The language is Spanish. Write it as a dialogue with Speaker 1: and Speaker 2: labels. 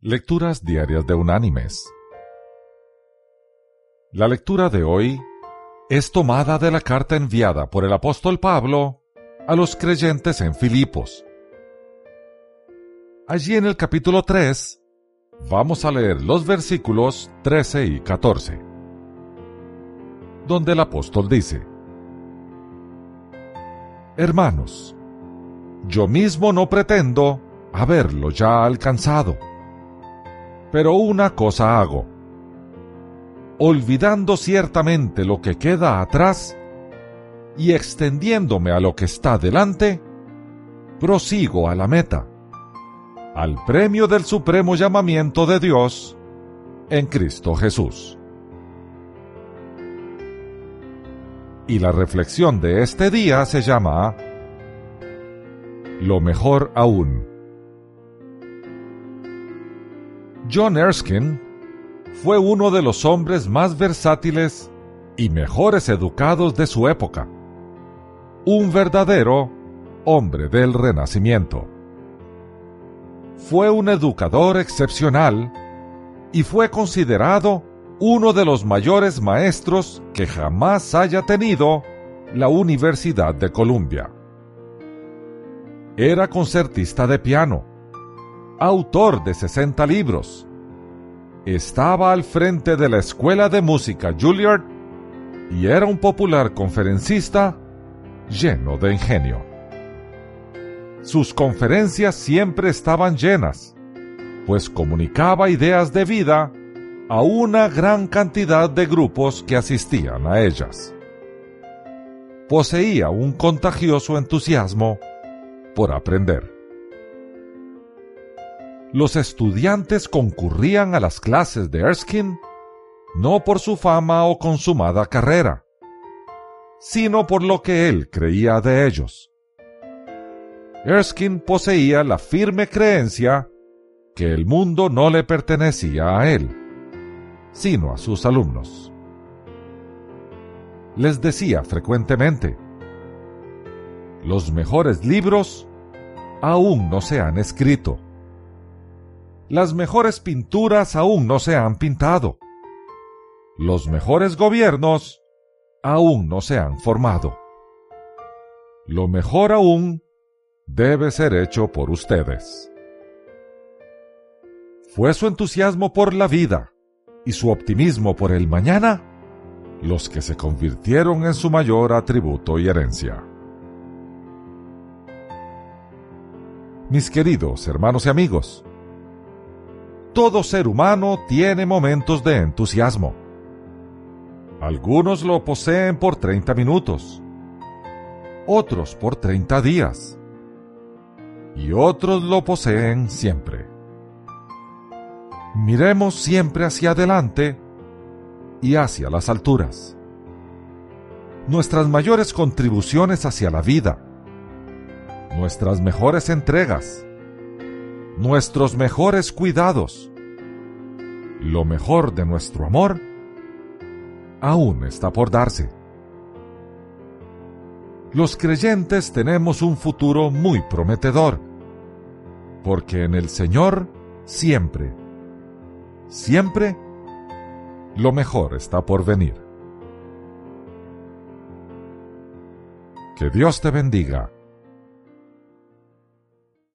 Speaker 1: Lecturas Diarias de Unánimes. La lectura de hoy es tomada de la carta enviada por el apóstol Pablo a los creyentes en Filipos. Allí en el capítulo 3 vamos a leer los versículos 13 y 14, donde el apóstol dice, Hermanos, yo mismo no pretendo haberlo ya alcanzado pero una cosa hago. Olvidando ciertamente lo que queda atrás y extendiéndome a lo que está delante, prosigo a la meta, al premio del supremo llamamiento de Dios en Cristo Jesús. Y la reflexión de este día se llama Lo mejor aún. John Erskine fue uno de los hombres más versátiles y mejores educados de su época. Un verdadero hombre del Renacimiento. Fue un educador excepcional y fue considerado uno de los mayores maestros que jamás haya tenido la Universidad de Columbia. Era concertista de piano autor de 60 libros. Estaba al frente de la Escuela de Música Juilliard y era un popular conferencista lleno de ingenio. Sus conferencias siempre estaban llenas, pues comunicaba ideas de vida a una gran cantidad de grupos que asistían a ellas. Poseía un contagioso entusiasmo por aprender los estudiantes concurrían a las clases de Erskine no por su fama o consumada carrera, sino por lo que él creía de ellos. Erskine poseía la firme creencia que el mundo no le pertenecía a él, sino a sus alumnos. Les decía frecuentemente, los mejores libros aún no se han escrito las mejores pinturas aún no se han pintado. Los mejores gobiernos aún no se han formado. Lo mejor aún debe ser hecho por ustedes. Fue su entusiasmo por la vida y su optimismo por el mañana los que se convirtieron en su mayor atributo y herencia. Mis queridos hermanos y amigos, todo ser humano tiene momentos de entusiasmo. Algunos lo poseen por 30 minutos, otros por 30 días y otros lo poseen siempre. Miremos siempre hacia adelante y hacia las alturas. Nuestras mayores contribuciones hacia la vida, nuestras mejores entregas, nuestros mejores cuidados, lo mejor de nuestro amor, aún está por darse. Los creyentes tenemos un futuro muy prometedor, porque en el Señor siempre, siempre, lo mejor está por venir. Que Dios te bendiga